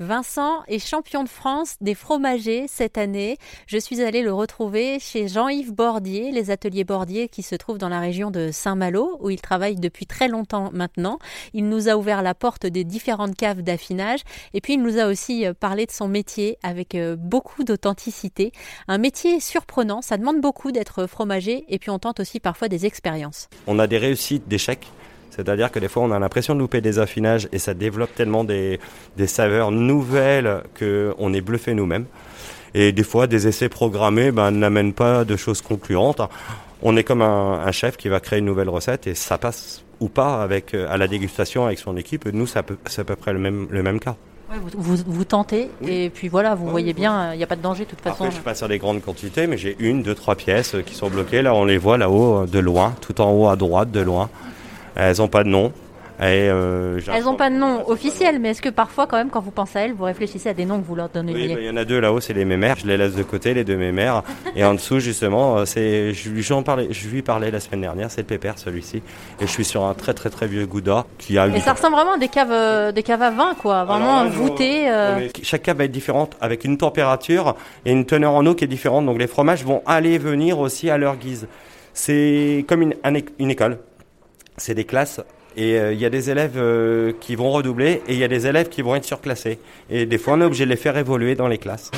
Vincent est champion de France des fromagers cette année. Je suis allée le retrouver chez Jean-Yves Bordier, les ateliers Bordier qui se trouvent dans la région de Saint-Malo, où il travaille depuis très longtemps maintenant. Il nous a ouvert la porte des différentes caves d'affinage et puis il nous a aussi euh, parlé de son métier avec euh, beaucoup d'authenticité. Un métier surprenant, ça demande beaucoup d'être fromager et puis on tente aussi parfois des expériences. On a des réussites, des chèques c'est-à-dire que des fois, on a l'impression de louper des affinages et ça développe tellement des, saveurs nouvelles qu'on est bluffé nous-mêmes. Et des fois, des essais programmés ben, n'amènent pas de choses concluantes. On est comme un, chef qui va créer une nouvelle recette et ça passe ou pas avec, à la dégustation avec son équipe. Nous, c'est à peu près le même, le même cas. vous, vous, tentez et puis voilà, vous voyez bien, il n'y a pas de danger de toute façon. Après, je suis pas sur des grandes quantités, mais j'ai une, deux, trois pièces qui sont bloquées. Là, on les voit là-haut, de loin, tout en haut à droite, de loin. Elles n'ont pas de nom. Euh, elles n'ont pas de nom officiel, mais est-ce que parfois, quand même, quand vous pensez à elles, vous réfléchissez à des noms que vous leur donnez? Oui, bah, il y en a deux là-haut, c'est les mémères. Je les laisse de côté, les deux mémères. et en dessous, justement, euh, c'est, je, lui parlais, je lui parlais la semaine dernière, c'est le pépère, celui-ci. Et je suis sur un très très très vieux gouda qui a. Et ça ressemble vraiment à des caves, euh, des caves à vin, quoi. Vraiment voûtées. Chaque cave va être différente, avec une température et une teneur en eau qui est différente. Donc les fromages vont aller venir aussi à leur guise. C'est comme une, une école c'est des classes et euh, il y a des élèves euh, qui vont redoubler et il y a des élèves qui vont être surclassés. Et des fois, on est obligé de les faire évoluer dans les classes.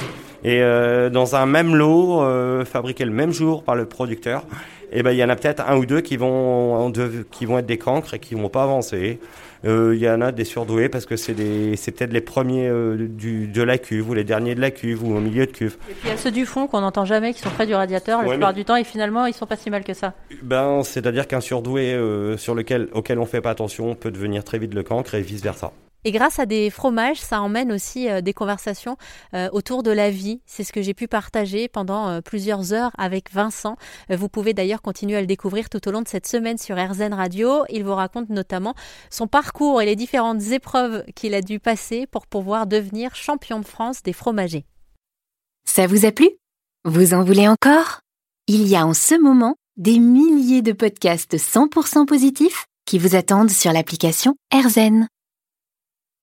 Et euh, dans un même lot, fabriqué le même jour par le producteur, eh ben il y en a peut-être un ou deux qui vont qui vont être des cancres et qui vont pas avancer. Euh, il y en a des surdoués parce que c'est c'est peut-être les premiers euh, du, de la cuve ou les derniers de la cuve ou au milieu de cuve. Et puis il y a ceux du fond qu'on n'entend jamais, qui sont près du radiateur la plupart du temps et finalement ils sont pas si mal que ça. Ben c'est-à-dire qu'un surdoué euh, sur lequel auquel on fait pas attention peut devenir très vite le cancre et vice versa. Et grâce à des fromages, ça emmène aussi euh, des conversations euh, autour de la vie. C'est ce que j'ai pu partager pendant euh, plusieurs heures avec Vincent. vous pouvez d'ailleurs continuer à le découvrir tout au long de cette semaine sur RZN Radio. Il vous raconte notamment son parcours et les différentes épreuves qu'il a dû passer pour pouvoir devenir champion de France des fromagers. Ça vous a plu? Vous en voulez encore? Il y a en ce moment des milliers de podcasts 100% positifs qui vous attendent sur l'application RZN.